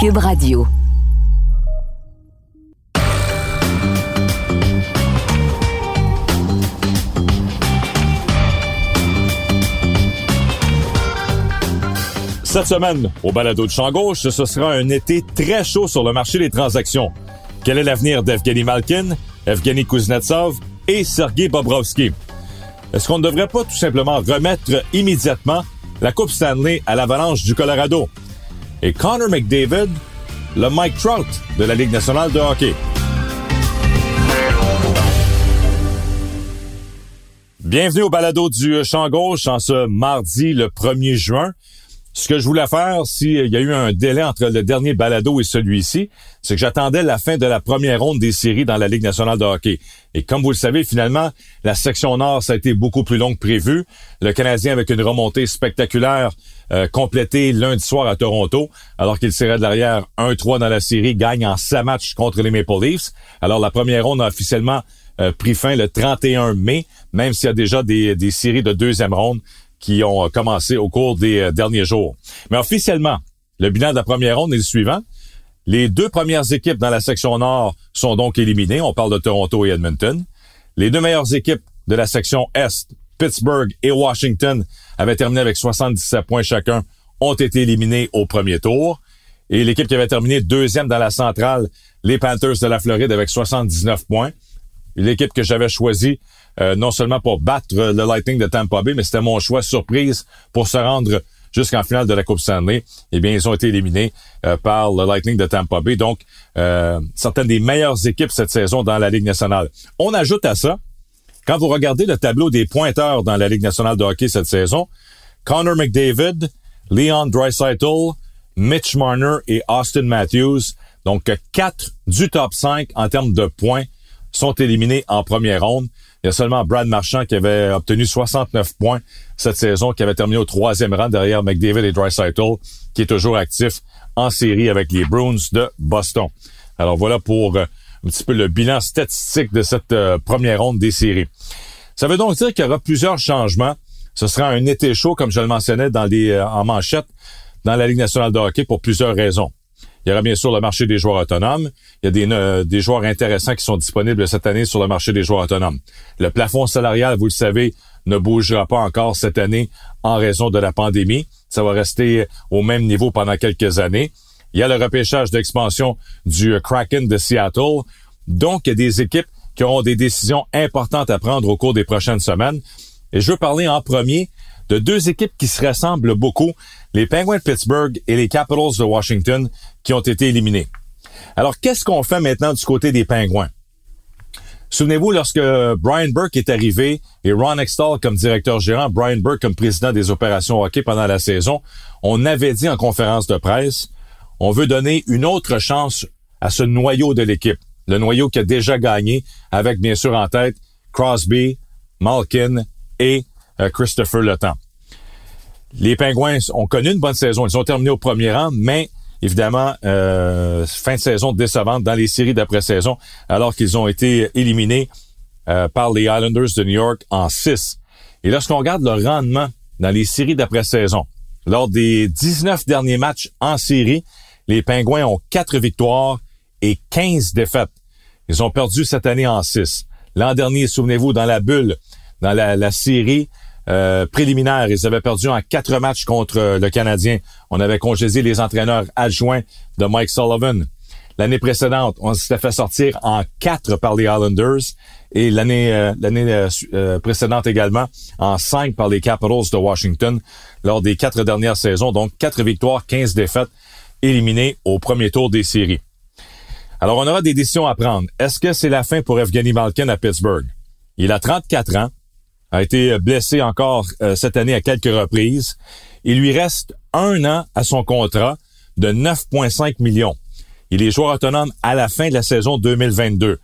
Cube Radio. Cette semaine, au balado de champ gauche, ce sera un été très chaud sur le marché des transactions. Quel est l'avenir d'Evgeny Malkin, Evgeny Kuznetsov et Sergei Bobrovski? Est-ce qu'on ne devrait pas tout simplement remettre immédiatement la Coupe Stanley à l'avalanche du Colorado? Et Connor McDavid, le Mike Trout de la Ligue nationale de hockey. Bienvenue au balado du champ gauche en ce mardi le 1er juin. Ce que je voulais faire, s'il y a eu un délai entre le dernier balado et celui-ci, c'est que j'attendais la fin de la première ronde des séries dans la Ligue nationale de hockey. Et comme vous le savez, finalement, la section nord, ça a été beaucoup plus long que prévu. Le Canadien, avec une remontée spectaculaire, euh, complétée lundi soir à Toronto, alors qu'il serait de l'arrière 1-3 dans la série, gagne en 7 matchs contre les Maple Leafs. Alors, la première ronde a officiellement euh, pris fin le 31 mai, même s'il y a déjà des séries de deuxième ronde qui ont euh, commencé au cours des euh, derniers jours. Mais officiellement, le bilan de la première ronde est le suivant. Les deux premières équipes dans la section nord sont donc éliminées. On parle de Toronto et Edmonton. Les deux meilleures équipes de la section est, Pittsburgh et Washington, avaient terminé avec 77 points chacun, ont été éliminés au premier tour. Et l'équipe qui avait terminé deuxième dans la centrale, les Panthers de la Floride avec 79 points. L'équipe que j'avais choisie euh, non seulement pour battre le Lightning de Tampa Bay, mais c'était mon choix surprise pour se rendre jusqu'en finale de la Coupe Stanley. Eh bien, ils ont été éliminés euh, par le Lightning de Tampa Bay. Donc, euh, certaines des meilleures équipes cette saison dans la Ligue nationale. On ajoute à ça, quand vous regardez le tableau des pointeurs dans la Ligue nationale de hockey cette saison, Connor McDavid, Leon Draisaitl, Mitch Marner et Austin Matthews, donc quatre du top 5 en termes de points, sont éliminés en première ronde. Il y a seulement Brad Marchand qui avait obtenu 69 points cette saison, qui avait terminé au troisième rang derrière McDavid et Dreisaitl, qui est toujours actif en série avec les Bruins de Boston. Alors voilà pour euh, un petit peu le bilan statistique de cette euh, première ronde des séries. Ça veut donc dire qu'il y aura plusieurs changements. Ce sera un été chaud, comme je le mentionnais dans les, euh, en manchette, dans la Ligue nationale de hockey pour plusieurs raisons. Il y aura bien sûr le marché des joueurs autonomes. Il y a des, euh, des joueurs intéressants qui sont disponibles cette année sur le marché des joueurs autonomes. Le plafond salarial, vous le savez, ne bougera pas encore cette année en raison de la pandémie. Ça va rester au même niveau pendant quelques années. Il y a le repêchage d'expansion du Kraken de Seattle. Donc, il y a des équipes qui auront des décisions importantes à prendre au cours des prochaines semaines. Et je veux parler en premier de deux équipes qui se ressemblent beaucoup, les Penguins de Pittsburgh et les Capitals de Washington, qui ont été éliminés. Alors, qu'est-ce qu'on fait maintenant du côté des Penguins? Souvenez-vous, lorsque Brian Burke est arrivé et Ron Extall comme directeur gérant, Brian Burke comme président des opérations hockey pendant la saison, on avait dit en conférence de presse, on veut donner une autre chance à ce noyau de l'équipe. Le noyau qui a déjà gagné avec, bien sûr, en tête Crosby, Malkin et euh, Christopher Le Les Pingouins ont connu une bonne saison. Ils ont terminé au premier rang, mais évidemment, euh, fin de saison décevante dans les séries d'après-saison, alors qu'ils ont été éliminés euh, par les Islanders de New York en 6. Et lorsqu'on regarde le rendement dans les séries d'après-saison, lors des 19 derniers matchs en série, les Pingouins ont 4 victoires et 15 défaites. Ils ont perdu cette année en 6. L'an dernier, souvenez-vous, dans la bulle, dans la, la série, euh. Ils avaient perdu en quatre matchs contre euh, le Canadien. On avait congédié les entraîneurs adjoints de Mike Sullivan. L'année précédente, on s'était fait sortir en quatre par les Islanders et l'année euh, l'année précédente également en cinq par les Capitals de Washington lors des quatre dernières saisons. Donc quatre victoires, 15 défaites, éliminés au premier tour des séries. Alors on aura des décisions à prendre. Est-ce que c'est la fin pour Evgeny Malkin à Pittsburgh? Il a 34 ans a été blessé encore euh, cette année à quelques reprises. Il lui reste un an à son contrat de 9,5 millions. Il est joueur autonome à la fin de la saison 2022.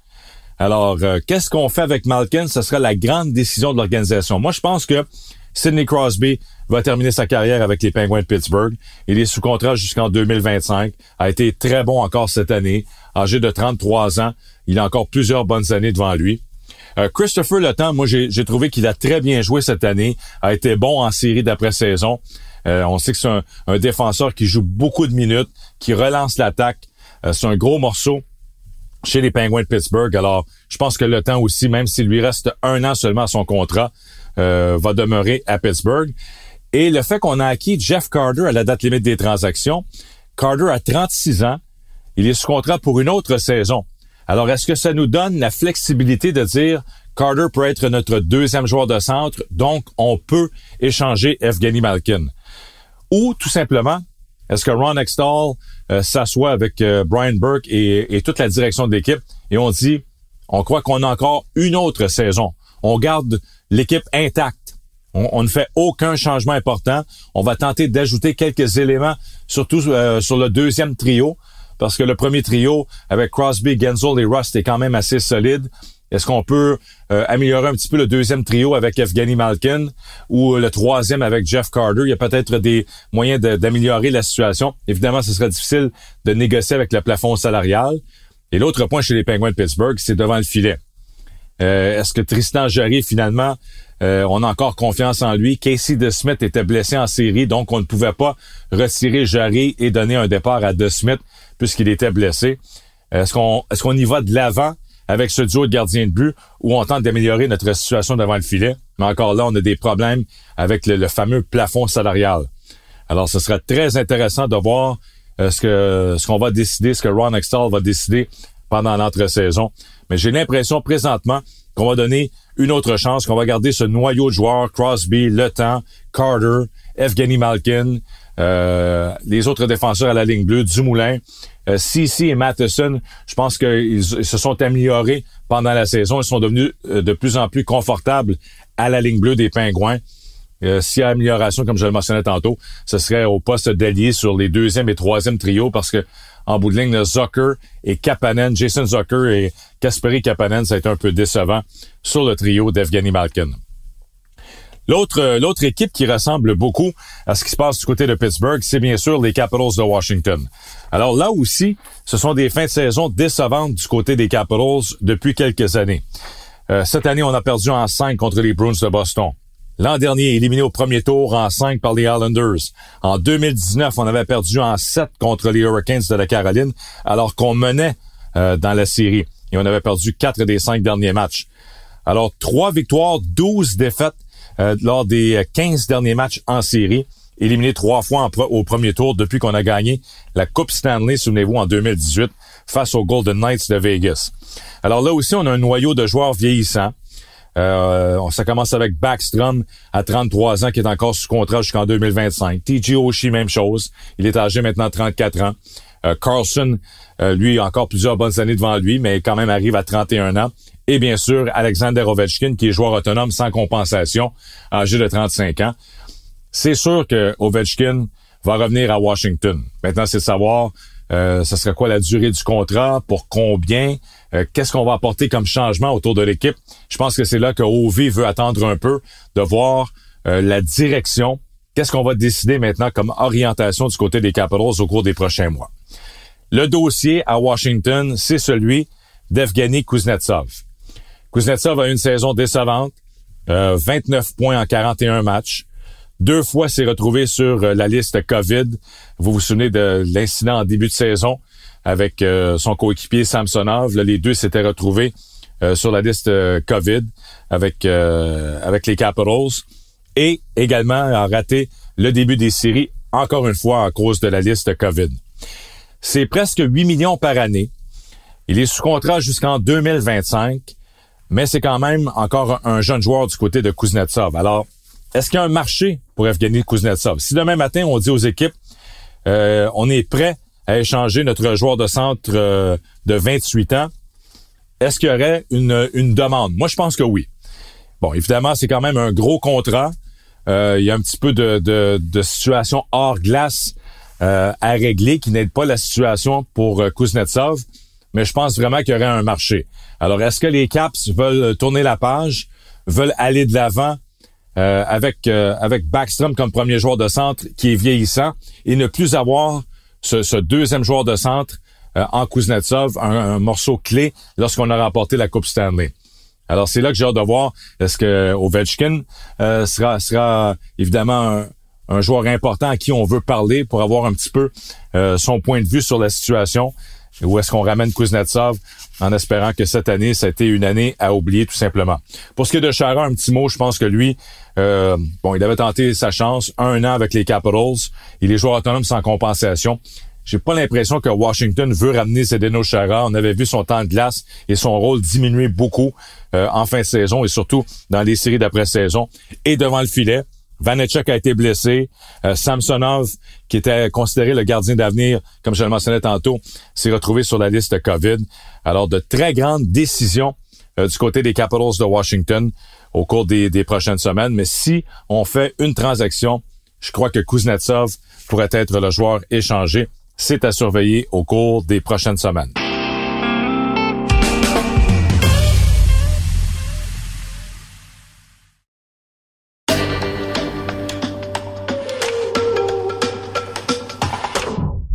Alors, euh, qu'est-ce qu'on fait avec Malkin? Ce sera la grande décision de l'organisation. Moi, je pense que Sidney Crosby va terminer sa carrière avec les Penguins de Pittsburgh. Il est sous contrat jusqu'en 2025. A été très bon encore cette année. Âgé de 33 ans, il a encore plusieurs bonnes années devant lui. Euh, Christopher Le moi j'ai trouvé qu'il a très bien joué cette année, a été bon en série d'après-saison. on sait que c'est un, défenseur qui joue beaucoup de minutes, qui relance l'attaque. c'est un gros morceau chez les Penguins de Pittsburgh. Alors, je pense que le aussi, même s'il lui reste un an seulement à son contrat, va demeurer à Pittsburgh. Et le fait qu'on a acquis Jeff Carter à la date limite des transactions, Carter a 36 ans, il est sous contrat pour une autre saison. Alors, est-ce que ça nous donne la flexibilité de dire Carter peut être notre deuxième joueur de centre, donc on peut échanger Evgeny Malkin? Ou tout simplement, est-ce que Ron Extall euh, s'assoit avec euh, Brian Burke et, toute la direction de l'équipe et on dit, on croit qu'on a encore une autre saison. On garde l'équipe intacte. On, ne fait aucun changement important. On va tenter d'ajouter quelques éléments, surtout euh, sur le deuxième trio, parce que le premier trio avec Crosby, Genzel et Rust est quand même assez solide. Est-ce qu'on peut euh, améliorer un petit peu le deuxième trio avec Evgeny Malkin ou le troisième avec Jeff Carter? Il y a peut-être des moyens d'améliorer la situation. Évidemment, ce sera difficile de négocier avec le plafond salarial. Et l'autre point chez les Penguins de Pittsburgh, c'est devant le filet. Euh, est-ce que Tristan Jarry, finalement, euh, on a encore confiance en lui? Casey DeSmith était blessé en série, donc on ne pouvait pas retirer Jarry et donner un départ à DeSmith puisqu'il était blessé. Est-ce qu'on qu'on y va de l'avant avec ce duo de gardiens de but ou on tente d'améliorer notre situation devant le filet? Mais encore là, on a des problèmes avec le, fameux plafond salarial. Alors, ce sera très intéressant de voir euh, ce que ce qu'on va décider, ce que Ron Extall va décider pendant l'entre-saison. Mais j'ai l'impression présentement qu'on va donner une autre chance, qu'on va garder ce noyau de joueurs, Crosby, Le Temps, Carter, Evgeny Malkin, euh, les autres défenseurs à la ligne bleue, Dumoulin, euh, et Matheson, je pense qu'ils se sont améliorés pendant la saison. Ils sont devenus euh, de plus en plus confortables à la ligne bleue des Pingouins. Euh, S'il y a amélioration, comme je le mentionnais tantôt, ce serait au poste d'allié sur les deuxième et troisième trios parce que en bout de ligne, Zucker et Kapanen, Jason Zucker et Kasperi Kapanen, ça a été un peu décevant sur le trio d'Evgeny Malkin. L'autre, euh, l'autre équipe qui ressemble beaucoup à ce qui se passe du côté de Pittsburgh, c'est bien sûr les Capitals de Washington. Alors là aussi, ce sont des fins de saison décevantes du côté des Capitals depuis quelques années. Euh, cette année, on a perdu en 5 contre les Bruins de Boston. L'an dernier, éliminé au premier tour en 5 par les Islanders. En 2019, on avait perdu en 7 contre les Hurricanes de la Caroline, alors qu'on menait euh, dans la série. Et on avait perdu 4 des 5 derniers matchs. Alors, 3 victoires, 12 défaites euh, lors des 15 derniers matchs en série. Éliminé trois fois au premier tour depuis qu'on a gagné la Coupe Stanley, souvenez-vous, en 2018, face aux Golden Knights de Vegas. Alors là aussi, on a un noyau de joueurs vieillissants. Euh, ça commence avec Backstrom à 33 ans qui est encore sous contrat jusqu'en 2025. TJ Oshie, même chose. Il est âgé maintenant 34 ans. Euh, Carlson, euh, lui, encore plusieurs bonnes années devant lui, mais quand même arrive à 31 ans. Et bien sûr, Alexander Ovechkin, qui est joueur autonome sans compensation, âgé de 35 ans. C'est sûr que Ovechkin va revenir à Washington. Maintenant, c'est de savoir euh, ce serait quoi la durée du contrat, pour combien, euh, qu'est-ce qu'on va apporter comme changement autour de l'équipe? Je pense que c'est là que OV veut attendre un peu, de voir euh, la direction, qu'est-ce qu'on va décider maintenant comme orientation du côté des Capitals au cours des prochains mois? Le dossier à Washington, c'est celui d'Evgeny Kuznetsov. Kuznetsov a une saison décevante, 29 points en 41 matchs, deux fois s'est retrouvé sur euh, la liste COVID. Vous vous souvenez de l'incident en début de saison avec euh, son coéquipier Samsonov. les deux s'étaient retrouvés euh, sur la liste COVID avec avec les Capitals et également a raté le début des séries encore une fois à cause de la liste COVID. C'est presque 8 millions par année. Il est sous contrat jusqu'en 2025, mais c'est quand même encore un jeune joueur du côté de Kuznetsov. Alors, est-ce qu'il y a un marché pour Evgeny Kuznetsov? Si demain matin, on dit aux équipes, euh, on est prêt à échanger notre joueur de centre euh, de 28 ans, est-ce qu'il y aurait une, une demande? Moi, je pense que oui. Bon, évidemment, c'est quand même un gros contrat. Euh, il y a un petit peu de, de, de situation hors glace à régler qui n'aide pas la situation pour Kuznetsov, mais je pense vraiment qu'il y aurait un marché. Alors, est-ce que les Caps veulent tourner la page, veulent aller de l'avant euh, avec euh, avec Backstrom comme premier joueur de centre qui est vieillissant et ne plus avoir ce, deuxième joueur de centre euh, en Kuznetsov, un, morceau clé lorsqu'on a remporté la Coupe Stanley. Alors c'est là que j'ai hâte de voir est-ce que Ovechkin sera sera évidemment un joueur important à qui on veut parler pour avoir un petit peu euh, son point de vue sur la situation. Où est-ce qu'on ramène Kuznetsov en espérant que cette année, ça a été une année à oublier tout simplement. Pour ce qui est de Chara, un petit mot, je pense que lui, euh, bon, il avait tenté sa chance un an avec les Capitals. Il est joueur autonome sans compensation. J'ai pas l'impression que Washington veut ramener Zdeno Chara. On avait vu son temps de glace et son rôle diminuer beaucoup euh, en fin de saison et surtout dans les séries d'après-saison et devant le filet. Vanetchuk a été blessé. Euh, Samsonov, qui était considéré le gardien d'avenir, comme je le mentionnais tantôt, s'est retrouvé sur la liste COVID. Alors, de très grandes décisions euh, du côté des Capitals de Washington au cours des, des prochaines semaines. Mais si on fait une transaction, je crois que Kuznetsov pourrait être le joueur échangé. C'est à surveiller au cours des prochaines semaines.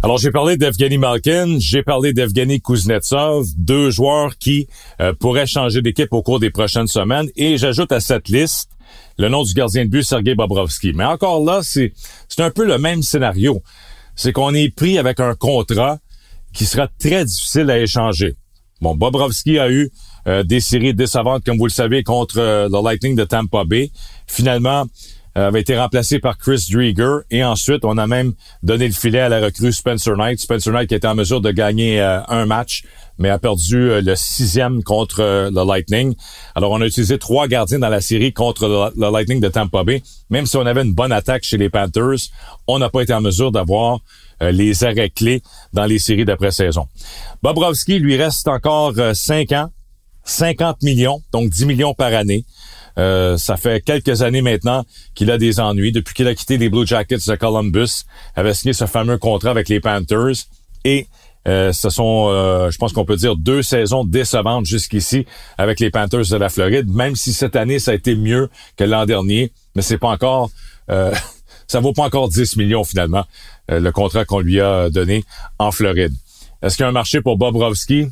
Alors, j'ai parlé d'Evgeny Malkin, j'ai parlé d'Evgeny Kuznetsov, deux joueurs qui euh, pourraient changer d'équipe au cours des prochaines semaines. Et j'ajoute à cette liste le nom du gardien de but, Sergei Bobrovski. Mais encore là, c'est un peu le même scénario. C'est qu'on est pris avec un contrat qui sera très difficile à échanger. Bon, Bobrovski a eu euh, des séries décevantes, comme vous le savez, contre euh, le Lightning de Tampa Bay. Finalement, avait été remplacé par Chris Drieger et ensuite on a même donné le filet à la recrue Spencer Knight. Spencer Knight qui était en mesure de gagner euh, un match mais a perdu euh, le sixième contre le Lightning. Alors on a utilisé trois gardiens dans la série contre le, Lightning de Tampa Bay. Même si on avait une bonne attaque chez les Panthers, on n'a pas été en mesure d'avoir les arrêts clés dans les séries d'après-saison. Bobrovski lui reste encore cinq ans, 50 millions, donc 10 millions par année. Euh, ça fait quelques années maintenant qu'il a des ennuis. Depuis qu'il a quitté les Blue Jackets de Columbus, avait signé ce fameux contrat avec les Panthers. Et euh, ce sont, euh, je pense qu'on peut dire, deux saisons décevantes jusqu'ici avec les Panthers de la Floride. Même si cette année, ça a été mieux que l'an dernier, mais c'est pas encore... ça vaut pas encore 10 millions finalement, le contrat qu'on lui a donné en Floride. Est-ce qu'il y a un marché pour Bobrovski?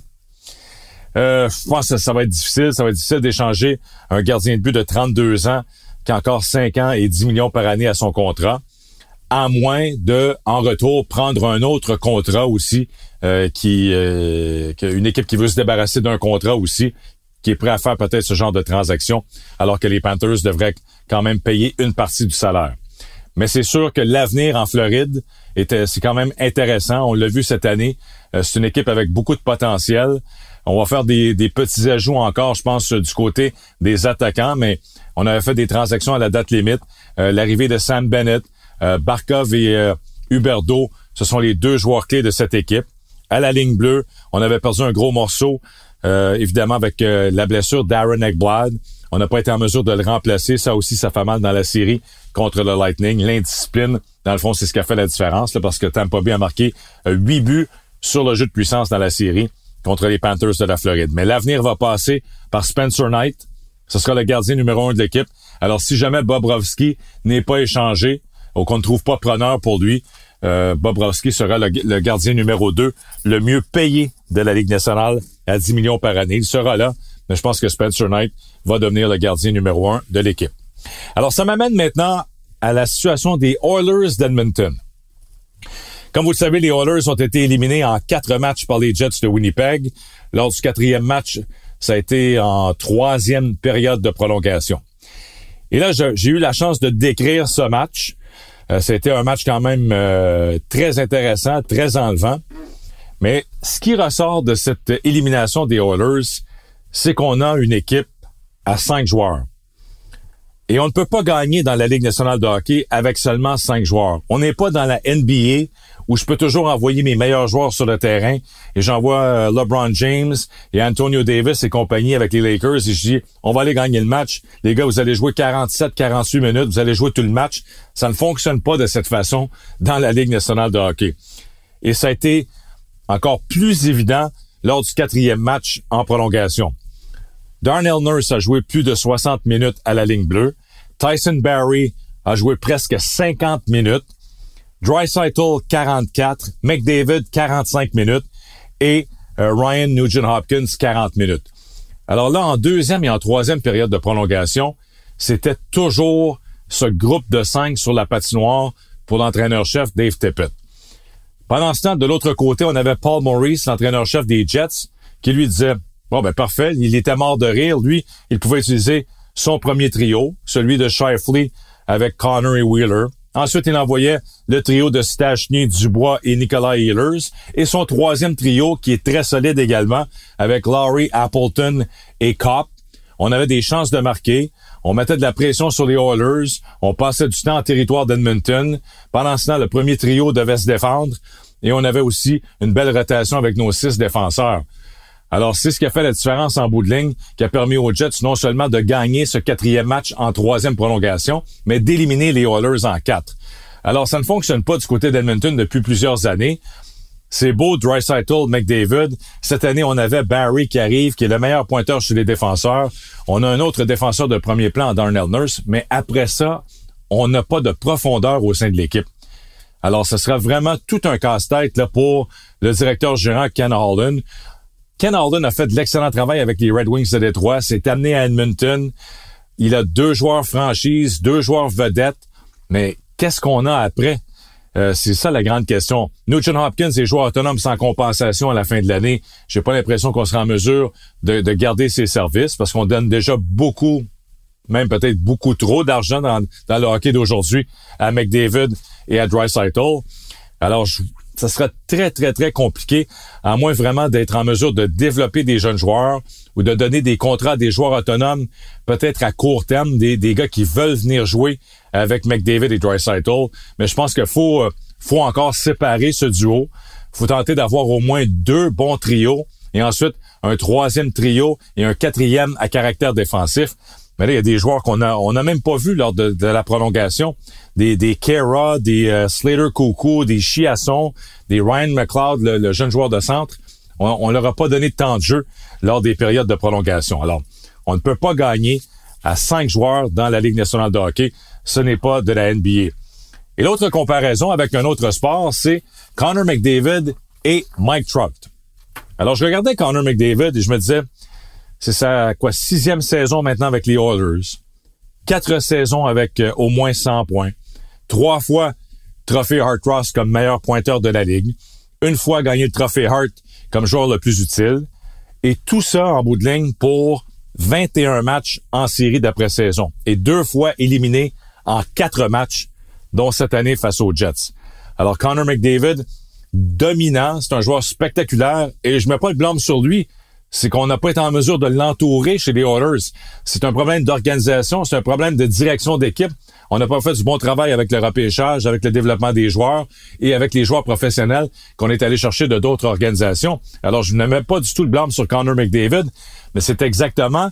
Euh, je pense que ça, va être difficile. Ça va être difficile d'échanger un gardien de but de 32 ans qui a encore 5 ans et 10 millions par année à son contrat, à moins de, en retour, prendre un autre contrat aussi, euh, qui, euh, une équipe qui veut se débarrasser d'un contrat aussi, qui est prêt à faire peut-être ce genre de transaction, alors que les Panthers devraient quand même payer une partie du salaire. Mais c'est sûr que l'avenir en Floride était, c'est quand même intéressant. On l'a vu cette année. c'est une équipe avec beaucoup de potentiel. On va faire des, petits ajouts encore, je pense, du côté des attaquants, mais on avait fait des transactions à la date limite. Euh, l'arrivée de Sam Bennett, euh, Barkov et euh, Huberdo, ce sont les deux joueurs clés de cette équipe. À la ligne bleue, on avait perdu un gros morceau, évidemment avec la blessure d'Aaron Eckblad. On n'a pas été en mesure de le remplacer. Ça aussi, ça fait mal dans la série contre le Lightning. L'indiscipline, dans le fond, c'est ce qui a fait la différence, parce que Tampa Bay a marqué huit buts sur le jeu de puissance dans la série contre les Panthers de la Floride. Mais l'avenir va passer par Spencer Knight. Ce sera le gardien numéro un de l'équipe. Alors, si jamais Bobrovski n'est pas échangé ou qu'on ne trouve pas preneur pour lui, euh, Bobrovski sera le, gardien numéro 2, le mieux payé de la Ligue nationale à 10 millions par année. Il sera là, mais je pense que Spencer Knight va devenir le gardien numéro un de l'équipe. Alors, ça m'amène maintenant à la situation des Oilers d'Edmonton. Comme vous le savez, les Oilers ont été éliminés en quatre matchs par les Jets de Winnipeg. Lors du quatrième match, ça a été en troisième période de prolongation. Et là, j'ai eu la chance de décrire ce match. Euh, C'était un match quand même euh, très intéressant, très enlevant. Mais ce qui ressort de cette élimination des Oilers, c'est qu'on a une équipe à cinq joueurs. Et on ne peut pas gagner dans la Ligue nationale de hockey avec seulement cinq joueurs. On n'est pas dans la NBA où je peux toujours envoyer mes meilleurs joueurs sur le terrain et j'envoie euh, LeBron James et Antonio Davis et compagnie avec les Lakers et je dis on va aller gagner le match. Les gars, vous allez jouer 47 48 minutes, vous allez jouer tout le match. Ça ne fonctionne pas de cette façon dans la Ligue nationale de hockey. Et ça a été encore plus évident lors du quatrième match en prolongation. Darnell Nurse a joué plus de 60 minutes à la ligne bleue. Tyson Barry a joué presque 50 minutes. Dreisaitl 44, McDavid 45 minutes et euh, Ryan Nugent-Hopkins 40 minutes. Alors là, en deuxième et en troisième période de prolongation, c'était toujours ce groupe de cinq sur la patinoire pour l'entraîneur-chef Dave Tippett. Pendant ce temps, de l'autre côté, on avait Paul Maurice, l'entraîneur-chef des Jets, qui lui disait, bon ben parfait, il était mort de rire, lui, il pouvait utiliser son premier trio, celui de Shifley avec Connor et Wheeler. Ensuite, il envoyait le trio de Stachny, Dubois et Nicolas Ehlers. Et son troisième trio, qui est très solide également, avec Laurie, Appleton et Kopp. On avait des chances de marquer. On mettait de la pression sur les Oilers. On passait du temps en territoire d'Edmonton. Pendant ce temps, le premier trio devait se défendre. Et on avait aussi une belle rotation avec nos six défenseurs. Alors, c'est ce qui a fait la différence en bout de ligne, qui a permis aux Jets non seulement de gagner ce quatrième match en troisième prolongation, mais d'éliminer les Oilers en quatre. Alors, ça ne fonctionne pas du côté d'Edmonton depuis plusieurs années. C'est beau, Dreisaitl, McDavid. Cette année, on avait Barry qui arrive, qui est le meilleur pointeur chez les défenseurs. On a un autre défenseur de premier plan, Darnell Nurse, mais après ça, on n'a pas de profondeur au sein de l'équipe. Alors, ce sera vraiment tout un casse-tête pour le directeur gérant Ken Holland. Ken Alden a fait de l'excellent travail avec les Red Wings de Détroit, s'est amené à Edmonton. Il a deux joueurs franchises, deux joueurs vedettes, mais qu'est-ce qu'on a après? Euh, c'est ça la grande question. Nugent Hopkins est joueur autonome sans compensation à la fin de l'année. J'ai pas l'impression qu'on sera en mesure de, garder ses services parce qu'on donne déjà beaucoup, même peut-être beaucoup trop d'argent dans, le hockey d'aujourd'hui à McDavid et à Dreisaitl. Alors, ça sera très, très, très compliqué, à moins vraiment d'être en mesure de développer des jeunes joueurs ou de donner des contrats à des joueurs autonomes, peut-être à court terme, des, des gars qui veulent venir jouer avec McDavid et Dreisaitl. Mais je pense qu'il faut, euh, faut encore séparer ce duo. faut tenter d'avoir au moins deux bons trios et ensuite un troisième trio et un quatrième à caractère défensif. Mais là, il y a des joueurs qu'on a, on n'a même pas vu lors de, la prolongation. Des, des Kara, des euh, Slater Coucou, des Chiasson, des Ryan McLeod, le, jeune joueur de centre. On, ne leur a pas donné de temps de jeu lors des périodes de prolongation. Alors, on ne peut pas gagner à cinq joueurs dans la Ligue nationale de hockey. Ce n'est pas de la NBA. Et l'autre comparaison avec un autre sport, c'est Connor McDavid et Mike Trout. Alors, je regardais Connor McDavid et je me disais, c'est sa quoi sixième saison maintenant avec les Oilers. Quatre saisons avec euh, au moins 100 points. Trois fois trophée Hart Ross comme meilleur pointeur de la ligue. Une fois gagné le trophée Hart comme joueur le plus utile. Et tout ça en bout de ligne pour 21 matchs en série d'après-saison. Et deux fois éliminé en quatre matchs, dont cette année face aux Jets. Alors Connor McDavid, dominant, c'est un joueur spectaculaire et je mets pas le blâme sur lui c'est qu'on n'a pas été en mesure de l'entourer chez les Oilers. C'est un problème d'organisation, c'est un problème de direction d'équipe. On n'a pas fait du bon travail avec le repêchage, avec le développement des joueurs et avec les joueurs professionnels qu'on est allé chercher de d'autres organisations. Alors, je ne mets pas du tout le blâme sur Connor McDavid, mais c'est exactement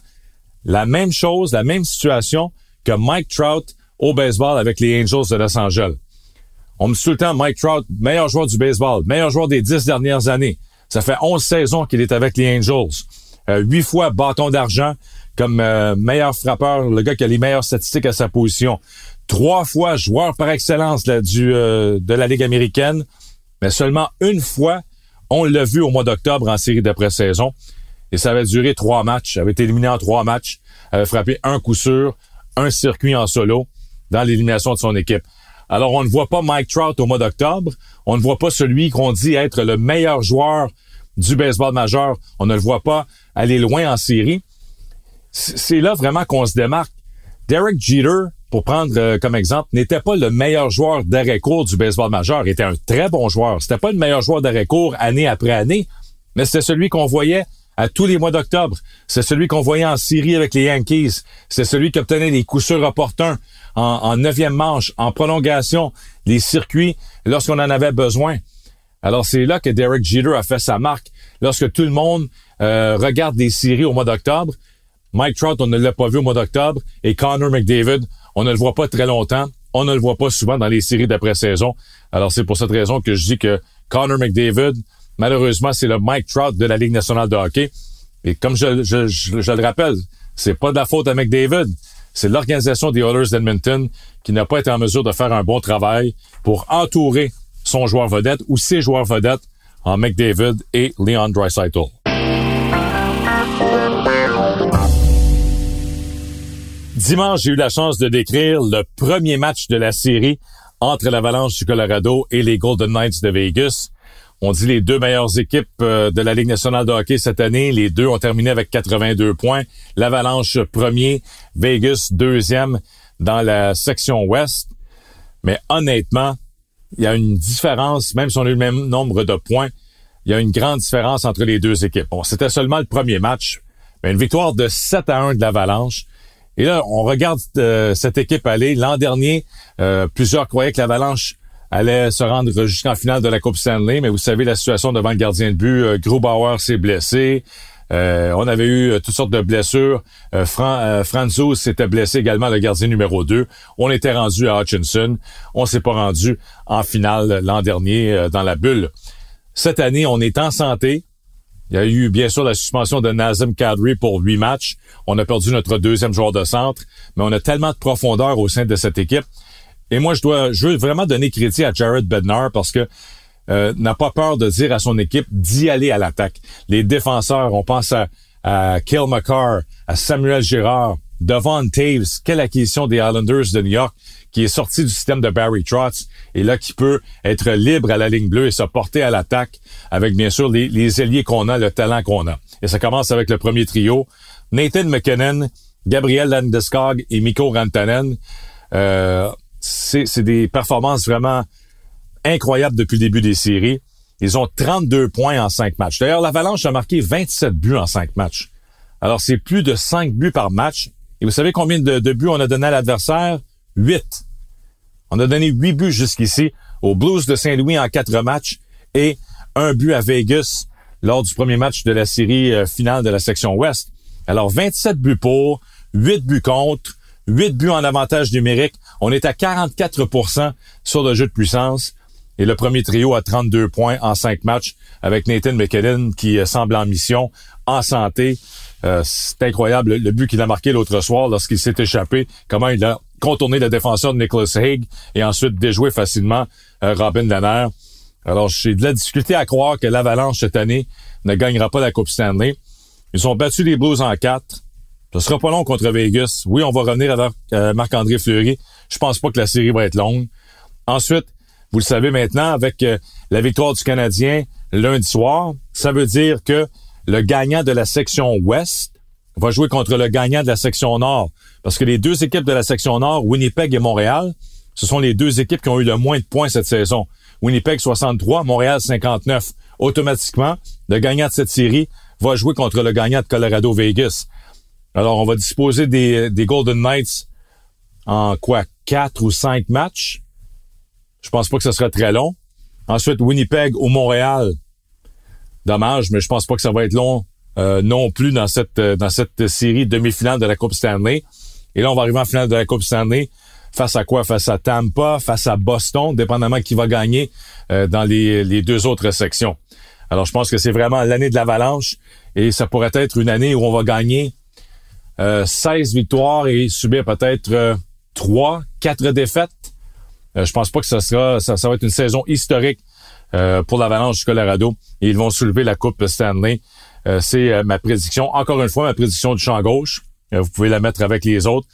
la même chose, la même situation que Mike Trout au baseball avec les Angels de Los Angeles. On me dit tout le temps Mike Trout, meilleur joueur du baseball, meilleur joueur des dix dernières années. Ça fait 11 saisons qu'il est avec les Angels. Euh, huit fois bâton d'argent comme euh, meilleur frappeur, le gars qui a les meilleures statistiques à sa position. Trois fois joueur par excellence euh, de la Ligue américaine, mais seulement une fois, on l'a vu au mois d'octobre en série d'après-saison. Et ça avait duré trois matchs, avait été éliminé en trois matchs, avait frappé un coup sûr, un circuit en solo dans l'élimination de son équipe. Alors, on ne voit pas Mike Trout au mois d'octobre. On ne voit pas celui qu'on dit être le meilleur joueur du baseball majeur. On ne le voit pas aller loin en série. C'est là vraiment qu'on se démarque. Derek Jeter, pour prendre euh, comme exemple, n'était pas le meilleur joueur d'arrêt-court du baseball majeur. Il était un très bon joueur. C'était pas le meilleur joueur d'arrêt-court année après année, mais c'était celui qu'on voyait à tous les mois d'octobre. C'est celui qu'on voyait en série avec les Yankees. C'est celui qui obtenait les coups sûrs opportuns en, neuvième manche, en prolongation, les circuits, lorsqu'on en avait besoin. Alors c'est là que Derek Jeter a fait sa marque. Lorsque tout le monde euh, regarde des séries au mois d'octobre, Mike Trout, on ne l'a pas vu au mois d'octobre, et Connor McDavid, on ne le voit pas très longtemps. On ne le voit pas souvent dans les séries d'après-saison. Alors c'est pour cette raison que je dis que Connor McDavid, malheureusement, c'est le Mike Trout de la Ligue nationale de hockey. Et comme je, je, je le rappelle, c'est pas de la faute à McDavid c'est l'organisation des Oilers d'Edmonton qui n'a pas été en mesure de faire un bon travail pour entourer son joueur vedette ou ses joueurs vedettes en McDavid et Leon Draisaitl. Dimanche, j'ai eu la chance de décrire le premier match de la série entre l'Avalanche du Colorado et les Golden Knights de Vegas. On dit les deux meilleures équipes euh, de la Ligue nationale de hockey cette année. Les deux ont terminé avec 82 points. L'Avalanche premier, Vegas deuxième dans la section ouest. Mais honnêtement, il y a une différence, même si on a eu le même nombre de points, il y a une grande différence entre les deux équipes. Bon, c'était seulement le premier match, mais une victoire de 7 à 1 de l'Avalanche. Et là, on regarde euh, cette équipe aller. L'an dernier, euh, plusieurs croyaient que l'Avalanche allait se rendre jusqu'en finale de la Coupe Stanley, mais vous savez la situation devant le gardien de but. Euh, Grubauer s'est blessé. Euh, on avait eu toutes sortes de blessures. Fran Franzo s'était blessé également, le gardien numéro 2. On était rendu à Hutchinson. On s'est pas rendu en finale l'an dernier dans la bulle. Cette année, on est en santé. Il y a eu bien sûr la suspension de Nazem Kadri pour huit matchs. On a perdu notre deuxième joueur de centre, mais on a tellement de profondeur au sein de cette équipe. Et moi, je dois, je veux vraiment donner crédit à Jared Bednar parce que euh, n'a pas peur de dire à son équipe d'y aller à l'attaque. Les défenseurs, on pense à, à Kill McCarr, à Samuel Girard, Devon Taves, quelle acquisition des Islanders de New York qui est sorti du système de Barry Trotz et là qui peut être libre à la ligne bleue et se porter à l'attaque avec bien sûr les, les ailiers qu'on a, le talent qu'on a. Et ça commence avec le premier trio, Nathan McKinnon, Gabriel Landeskog et Mikko Rantanen. Euh, c'est des performances vraiment incroyables depuis le début des séries. Ils ont 32 points en 5 matchs. D'ailleurs, l'Avalanche a marqué 27 buts en 5 matchs. Alors, c'est plus de 5 buts par match. Et vous savez combien de, buts on a donné à l'adversaire? 8. On a donné huit buts jusqu'ici aux Blues de Saint-Louis en quatre matchs et un but à Vegas lors du premier match de la série euh, finale de la section Ouest. Alors 27 buts pour, 8 buts contre, 8 buts en avantage numérique. On est à 44% sur le jeu de puissance. Et le premier trio a 32 points en 5 matchs avec Nathan McKinnon qui euh, semble en mission, en santé. Euh, c'est incroyable le but qu'il a marqué l'autre soir lorsqu'il s'est échappé, comment il a contourner le défenseur de Nicholas Haig et ensuite déjouer facilement euh, Robin Danner. Alors, j'ai de la difficulté à croire que l'Avalanche cette année ne gagnera pas la Coupe Stanley. Ils ont battu les Blues en quatre. Ce sera pas long contre Vegas. Oui, on va revenir avec euh, Marc-André Fleury. Je pense pas que la série va être longue. Ensuite, vous le savez maintenant, avec euh, la victoire du Canadien lundi soir, ça veut dire que le gagnant de la section Ouest va jouer contre le gagnant de la section Nord. Parce que les deux équipes de la section Nord, Winnipeg et Montréal, ce sont les deux équipes qui ont eu le moins de points cette saison. Winnipeg 63, Montréal 59. Automatiquement, le gagnant de cette série va jouer contre le gagnant de Colorado Vegas. Alors, on va disposer des, des Golden Knights en quoi? Quatre ou cinq matchs? Je pense pas que ce sera très long. Ensuite, Winnipeg ou Montréal. Dommage, mais je pense pas que ça va être long euh, non plus dans cette euh, dans cette série demi-finale de la Coupe Stanley. Et là, on va arriver en finale de la Coupe Stanley. Face à quoi? Face à Tampa, face à Boston, dépendamment qui va gagner euh, dans les, les deux autres sections. Alors, je pense que c'est vraiment l'année de l'avalanche et ça pourrait être une année où on va gagner 16 victoires et subir peut-être 3, 4 défaites. je pense pas que ça sera ça, ça va être une saison historique pour l'avalanche du Colorado ils vont soulever la Coupe Stanley euh, c'est euh, ma prédiction. Encore une fois, ma prédiction du champ gauche. Euh, vous pouvez la mettre avec les autres.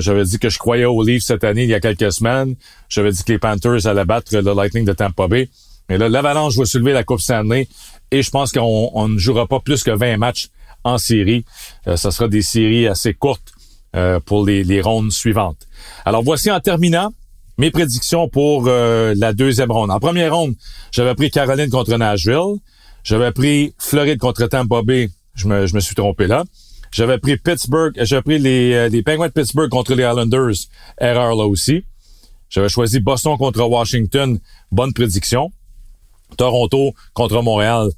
J'avais dit que je croyais aux Leafs cette année, il y a quelques semaines. J'avais dit que les Panthers allaient battre le Lightning de Tampa Bay. Mais là, l'Avalanche va soulever la Coupe Stanley et je pense qu'on ne jouera pas plus que 20 matchs en série. Euh, ça sera des séries assez courtes pour les, les, rondes suivantes. Alors voici en terminant mes prédictions pour la deuxième ronde. En première ronde, j'avais pris Caroline contre Nashville. J'avais pris Floride contre Tampa Bay. Je me, je me suis trompé là. J'avais pris Pittsburgh. J'avais pris les, euh, les Penguins de Pittsburgh contre les Islanders. Erreur là aussi. J'avais choisi Boston contre Washington. Bonne prédiction. Toronto contre Montréal.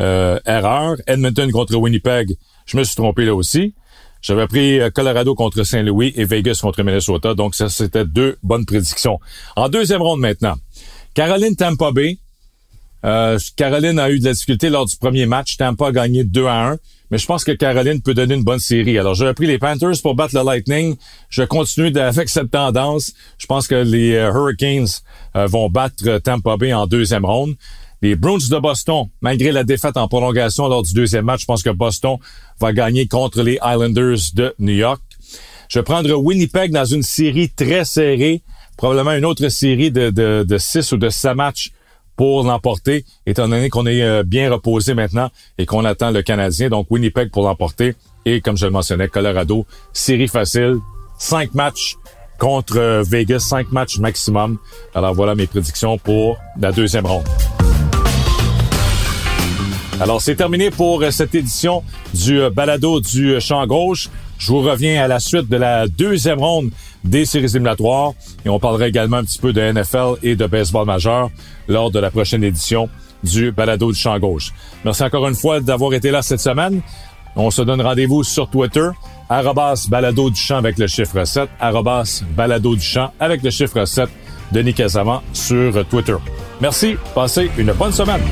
Euh, erreur. Edmonton contre Winnipeg. Je me suis trompé là aussi. J'avais pris euh, Colorado contre Saint-Louis et Vegas contre Minnesota. Donc, ça, c'était deux bonnes prédictions. En deuxième ronde maintenant. Caroline Tampa Bay. Euh, Caroline a eu de la difficulté lors du premier match. Tampa a gagné 2 à 1. Mais je pense que Caroline peut donner une bonne série. Alors, j'aurais pris les Panthers pour battre le Lightning. Je continue avec cette tendance. Je pense que les euh, Hurricanes vont battre Tampa Bay en deuxième ronde. Les Bruins de Boston, malgré la défaite en prolongation lors du deuxième match, je pense que Boston va gagner contre les Islanders de New York. Je vais prendre Winnipeg dans une série très serrée, probablement une autre série de, de, de six ou de sept matchs pour l'emporter, étant donné qu'on est euh, bien reposé maintenant et qu'on attend le Canadien. Donc Winnipeg pour l'emporter. Et comme je le mentionnais, Colorado, série facile, cinq matchs contre euh, Vegas, cinq matchs maximum. Alors voilà mes prédictions pour la deuxième ronde. Alors, c'est terminé pour euh, cette édition du balado du champ gauche. Je vous reviens à la suite de la deuxième ronde des séries éliminatoires et on parlera également un petit peu de NFL et de baseball majeur lors de la prochaine édition du balado du champ gauche. Merci encore une fois d'avoir été là cette semaine. On se donne rendez-vous sur Twitter, arrobas balado du champ avec le chiffre 7, arrobas balado du champ avec le chiffre 7, Denis Casavant sur Twitter. Merci, passez une bonne semaine.